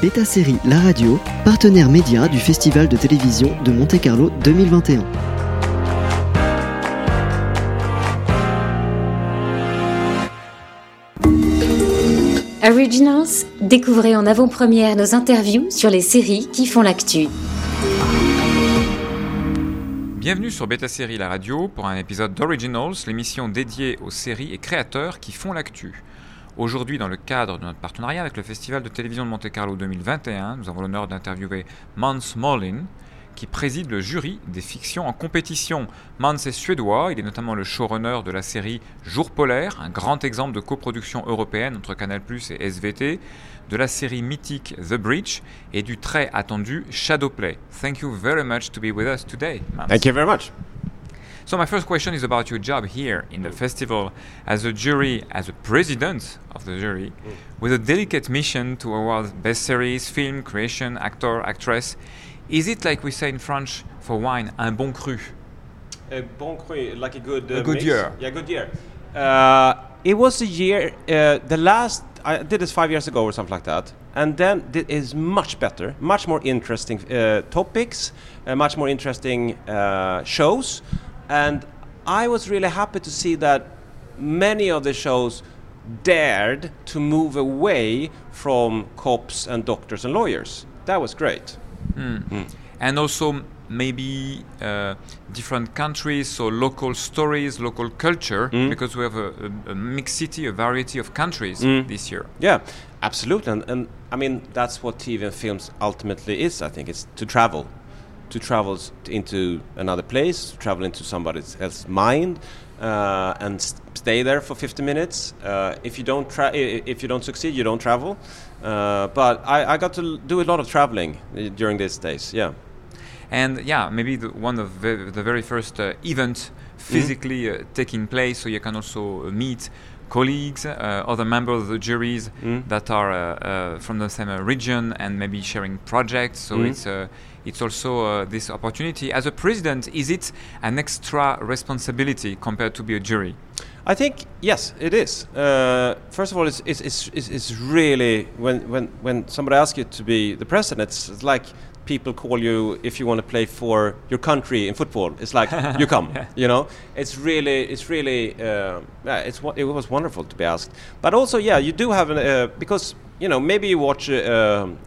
Beta Série La Radio, partenaire média du Festival de télévision de Monte-Carlo 2021. Originals, découvrez en avant-première nos interviews sur les séries qui font l'actu. Bienvenue sur Beta Série La Radio pour un épisode d'Originals, l'émission dédiée aux séries et créateurs qui font l'actu. Aujourd'hui, dans le cadre de notre partenariat avec le Festival de télévision de Monte-Carlo 2021, nous avons l'honneur d'interviewer Mans Molin, qui préside le jury des fictions en compétition. Mans est suédois, il est notamment le showrunner de la série Jour polaire, un grand exemple de coproduction européenne entre Canal+ et SVT, de la série mythique The Breach et du très attendu Shadowplay. Thank you very much to be with us today, Mans. Thank you very much. So my first question is about your job here in the festival as a jury, as a president of the jury, with a delicate mission to award best series, film, creation, actor, actress. Is it like we say in French for wine, un bon cru? A bon cru, like a good, A good mix? year. Yeah, good year. Uh, it was a year. Uh, the last I did this five years ago or something like that, and then it is much better, much more interesting uh, topics, uh, much more interesting uh, shows, and I was really happy to see that many of the shows dared to move away from cops and doctors and lawyers. That was great. Hmm. Hmm. And also maybe uh, different countries, so local stories, local culture, hmm. because we have a, a, a mixed city, a variety of countries this year. Yeah, absolutely. And, and I mean, that's what TV and films ultimately is, I think. It's to travel. To travel into another place, travel into somebody else's mind, uh, and stay there for 50 minutes. Uh, if you don't tra- if you don't succeed, you don't travel. Uh, but I, I got to do a lot of traveling uh, during these days. Yeah. And yeah, maybe the, one of the, the very first uh, event physically uh, taking place, so you can also meet colleagues, uh, other members of the juries that are uh, uh, from the same uh, region, and maybe sharing projects. So it's uh, it's also uh, this opportunity. As a president, is it an extra responsibility compared to be a jury? I think yes, it is. Uh, first of all, it's, it's, it's, it's, really when, when, when somebody asks you to be the president, it's, it's like people call you if you want to play for your country in football. It's like you come, you know. It's really, it's really, uh, yeah, it's it was wonderful to be asked. But also, yeah, you do have an uh, because you know maybe you watch. Uh, um,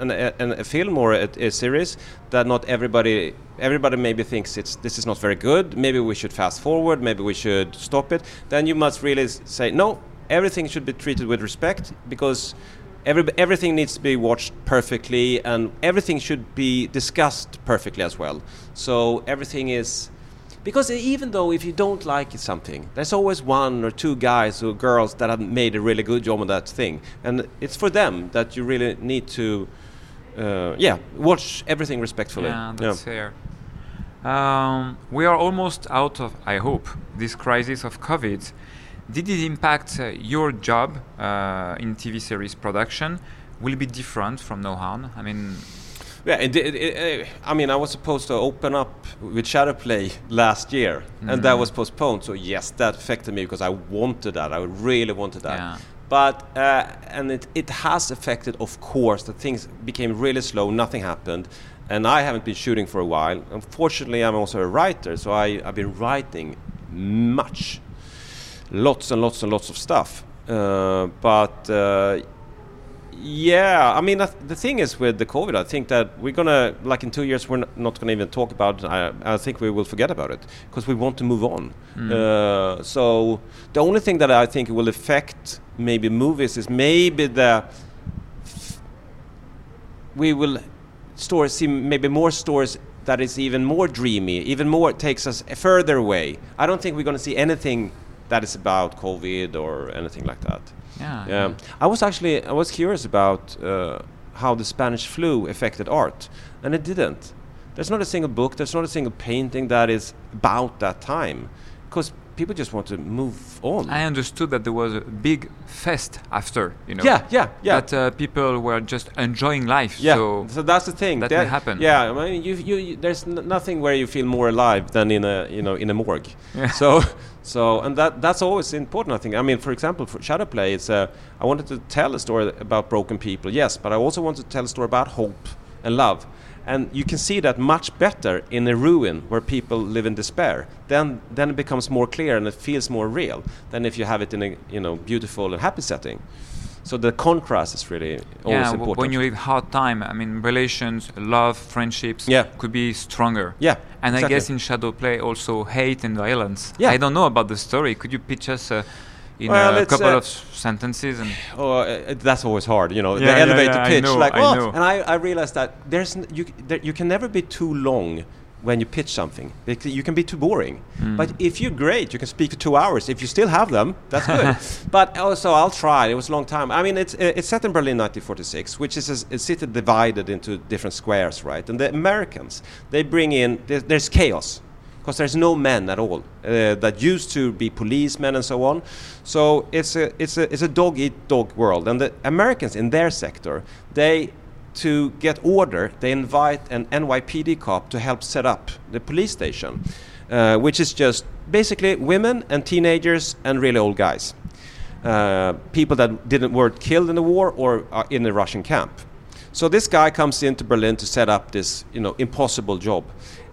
an, a, an- a film or a, a series that not everybody everybody maybe thinks it's this is not very good maybe we should fast forward maybe we should stop it then you must really say no everything should be treated with respect because every, everything needs to be watched perfectly and everything should be discussed perfectly as well so everything is because even though if you don't like something, there's always one or two guys or girls that have made a really good job on that thing, and it's for them that you really need to, uh, yeah, watch everything respectfully. Yeah, that's fair. Um, we are almost out of, I hope, this crisis of COVID. Did it impact uh, your job uh, in TV series production? Will it be different from now on? I mean, Yeah, it, it, it, I mean, I was supposed to open up with Shadowplay last year, and that was postponed. So yes, that affected me because I wanted that. I really wanted that. Yeah. But uh, and it, it has affected, of course, that things became really slow. Nothing happened, and I haven't been shooting for a while. Unfortunately, I'm also a writer, so I, I've been writing much, lots and lots and lots of stuff. Uh, but uh, yeah, I mean that, the thing is with the COVID, I think that we're gonna like in two years we're not, not gonna even talk about it. I, I think we will forget about it because we want to move on. Uh, so the only thing that I think will affect maybe movies is maybe the we will stores see maybe more stores that is even more dreamy, even more takes us further away. I don't think we're gonna see anything that is about COVID or anything like that. yeah. Yeah, I was actually I was curious about uh, how the Spanish flu affected art, and it didn't. There's not a single book, there's not a single painting that is about that time, because people just want to move on. I understood that there was a big fest after, you know. yeah, yeah, yeah. That uh, people were just enjoying life. yeah, So so, that's the thing. that There- may happen. Yeah, I mean, you, you, you, there's n- nothing where you feel more alive than in a, you know, in a morgue. Yeah. So, so, and that that's always important. I think. I mean, for example, for Shadowplay, it's uh, I wanted to tell a story about broken people, yes, but I also wanted to tell a story about hope and love. And you can see that much better in a ruin where people live in despair. Then, then it becomes more clear and it feels more real than if you have it in a you know beautiful and happy setting. So the contrast is really always yeah, important. when you have hard time, I mean, relations, love, friendships Yeah. could be stronger. yeah, And exactly. I guess in Shadow Play also hate and violence. Yeah. I don't know about the story. Could you pitch us uh, in Well, a couple uh, of sentences? And Oh, uh, that's always hard, you know. Yeah, the yeah, elevator yeah, I pitch, know, like, I oh, and I, I realized that there's n- you, there, you can never be too long when you pitch something. Because you can be too boring. Mm. But if you're great, you can speak for two hours. If you still have them, that's good. but also, I'll try. It was a long time. I mean, it's uh, it's set in Berlin, 1946, which is a city divided into different squares, right? And the Americans, they bring in there's, there's chaos because there's no men at all uh, that used to be policemen and so on. So it's a it's a it's a dog eat dog world, and the Americans in their sector they to get order they invite an NYPD cop to help set up the police station, uh, which is just basically women and teenagers and really old guys, uh, people that didn't were killed in the war or in the Russian camp. So this guy comes into Berlin to set up this, you know, impossible job.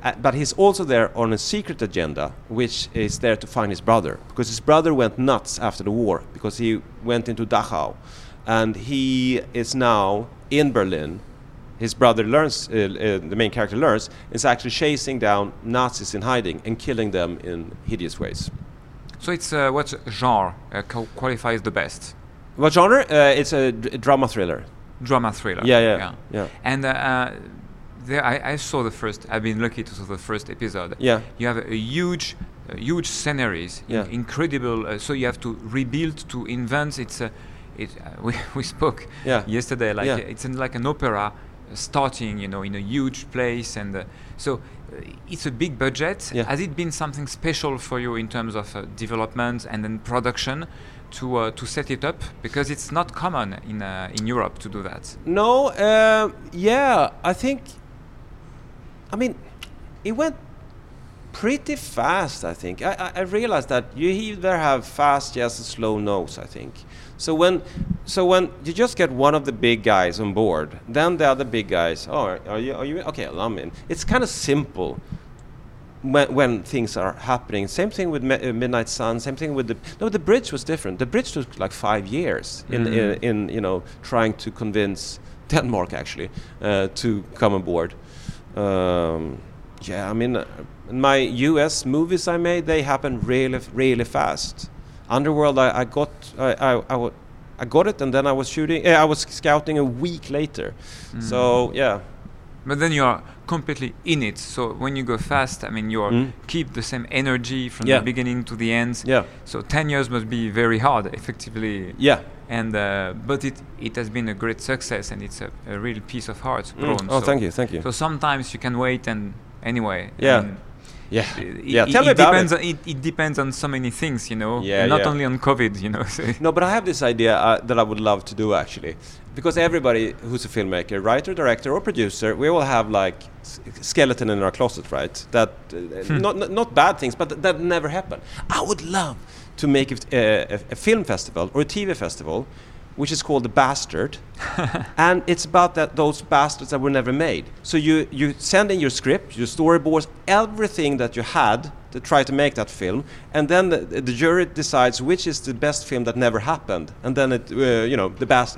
Uh, but he's also there on a secret agenda, which is there to find his brother, because his brother went nuts after the war because he went into Dachau, and he is now in Berlin. His brother learns, uh, uh, the main character learns, is actually chasing down Nazis in hiding and killing them in hideous ways. so it's uh, what genre uh, qualifies the best? What genre? Uh, it's a d- drama thriller. Drama thriller. Yeah, yeah, yeah. And uh, uh, there, I, I saw the first. I've been lucky to see the first episode. Yeah. You have a, huge, uh, huge sceneries. in- Yeah. incredible. Uh, so you have to rebuild, to invent. It's a, it. Uh, we we spoke Yeah. yesterday. Like Yeah. it's like an opera, uh, starting you know in a huge place, and uh, so uh, it's a big budget. Yeah. Has it been something special for you in terms of uh, development and then production? To, uh, to set it up because it's not common in uh, in Europe to do that. No, uh, yeah, I think. I mean, it went pretty fast. I think I, I, I realized that you either have fast yes or slow no's. I think so. When so when you just get one of the big guys on board, then the other big guys. Oh, are, you? Are you? Okay, I'm in. It's kind of simple. When, when things are happening, same thing with Mi- uh, Midnight Sun. Same thing with the no. The bridge was different. The bridge took like five years in, in, in you know trying to convince Denmark actually uh, to come on board. Um, yeah, I mean, my U.S. movies I made they happen really really fast. Underworld I, I got I, I, I, I got it and then I was shooting. Uh, I was scouting a week later. Mm. So yeah, But then you are completely in it. So when you go fast, I mean, you Mm. keep the same energy from Yeah. the beginning to the end. yeah, So 10 years must be very hard, effectively. yeah. And uh, but it it has been a great success, and it's a, a real piece of art Mm. grown. Oh, so, thank you, thank you. So sometimes you can wait, and anyway. Yeah. mean, Yeah, it, yeah. it- Tell it me about depends it. On, it. It depends on so many things, you know. Yeah, Not yeah. only on COVID, you know. No, but I have this idea uh, that I would love to do actually, because everybody who's a filmmaker, writer, director, or producer, we all have like skeleton in our closet, right? That uh, Hmm. not, not bad things, but th- that never happen. I would love to make it, uh, a, a film festival or a TV festival, which is called the Bastard, and it's about that those bastards that were never made. So you you send in your script, your storyboards, everything that you had to try to make that film, and then the, the jury decides which is the best film that never happened, and then it uh, you know the bast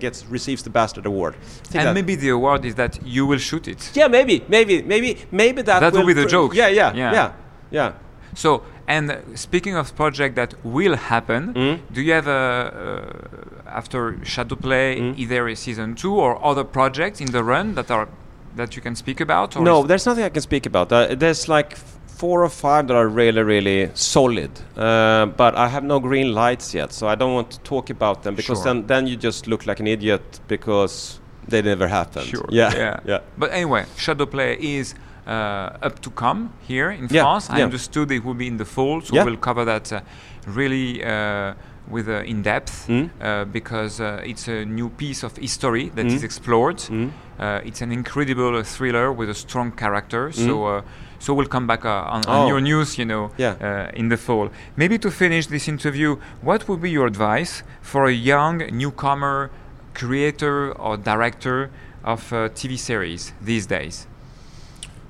gets receives the Bastard Award. And maybe the award is that you will shoot it. yeah, maybe, maybe, maybe, maybe that. That will be the joke. Yeah, yeah, Yeah. yeah, yeah. So, and speaking of project that will happen, Mm. do you have a uh, after Shadow Play Mm. either a season two or other projects in the run that are that you can speak about? Or No, there's nothing I can speak about. Uh, there's like four or five that are really, really solid, uh, but I have no green lights yet, so I don't want to talk about them because Sure. then, then you just look like an idiot because they never happened. Sure. Yeah. Yeah. Yeah. But anyway, Shadow Play is up to come here in Yeah, France. I understood it will be in the fall, so Yeah. we'll cover that uh, really uh, with uh, in depth Mm. uh, because uh, it's a new piece of history that is Mm. explored. Mm. Uh, it's an incredible uh, thriller with a strong character. So, uh, so we'll come back uh, on, on Mm. Oh. your news, you know, Yeah. uh, in the fall. Maybe to finish this interview, what would be your advice for a young newcomer creator or director of uh, TV series these days?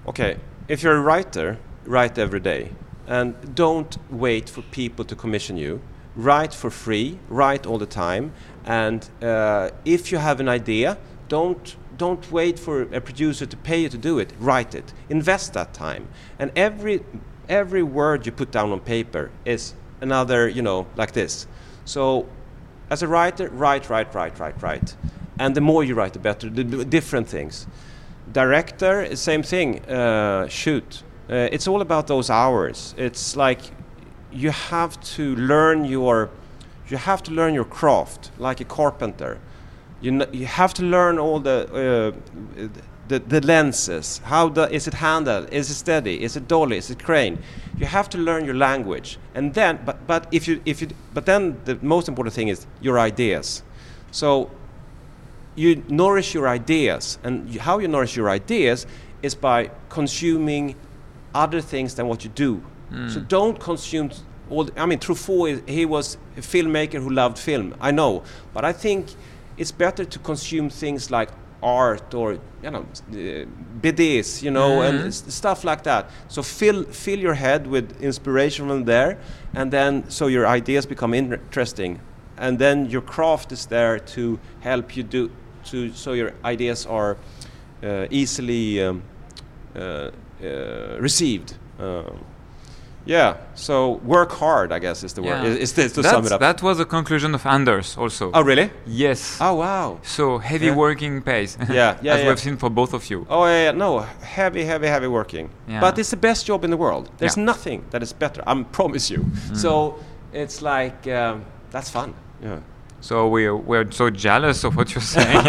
Okay, if you're a writer, write every day. And don't wait for people to commission you. Write for free, write all the time. And uh, if you have an idea, don't, don't wait for a producer to pay you to do it. Write it. Invest that time. And every, every word you put down on paper is another, you know, like this. So as a writer, write, write, write, write, write. And the more you write, the better. The, different things director same thing uh, shoot. Uh, it's all about those hours. It's like you have to learn your you have to learn your craft like a carpenter. You, kn- you have to learn all the uh, the, the lenses. How the, is it handled? Is it steady? Is it dolly? Is it crane? You have to learn your language. And then but, but if you if you but then the most important thing is your ideas. So you nourish your ideas, and how you nourish your ideas is by consuming other things than what you do. So don't consume all. I mean, Truffaut, he was a filmmaker who loved film. I know, but I think it's better to consume things like art or you know uh, BDs, you know, and s- stuff like that. So fill fill your head with inspiration from there, and then so your ideas become interesting and then your craft is there to help you do to so your ideas are uh, easily um, uh, uh, received. Um, yeah, so work hard, I guess is the word. Yeah. Is, is this to That's- sum it up? That was the conclusion of Anders also. oh, really? Yes. Oh, wow. So heavy Yeah. working pays. Yeah, yeah, As yeah. we've seen for both of you. Oh, yeah, yeah, no, heavy, heavy, heavy working. Yeah. But it's the best job in the world. There's nothing that is better. I promise you. So it's like um, that's fun. Yeah. So we're, we're so jealous of what you're saying.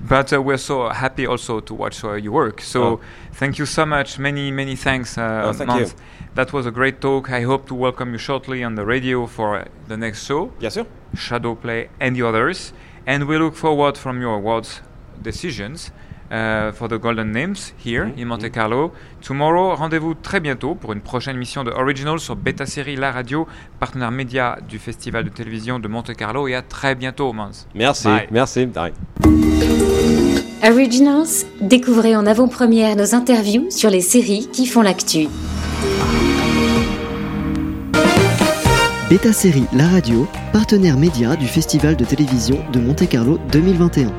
but uh, we're so happy also to watch uh, your work. So Oh. thank you so much. Many, many thanks, uh, Oh, thank Mans. you. That was a great talk. I hope to welcome you shortly on the radio for uh, the next show, Yes, sir. Shadow Play and the others. And we look forward from your awards decisions uh, for the Golden Names here Mhm, in Monte Carlo. Tomorrow, rendez-vous très bientôt pour une prochaine mission de Original sur Beta Série La Radio, partenaire média du Festival de télévision de Monte Carlo. Et à très bientôt, Mans. Merci. Bye. Merci. Bye. Originals, découvrez en avant-première nos interviews sur les séries qui font l'actu. Beta Série La Radio, partenaire média du Festival de télévision de Monte Carlo 2021.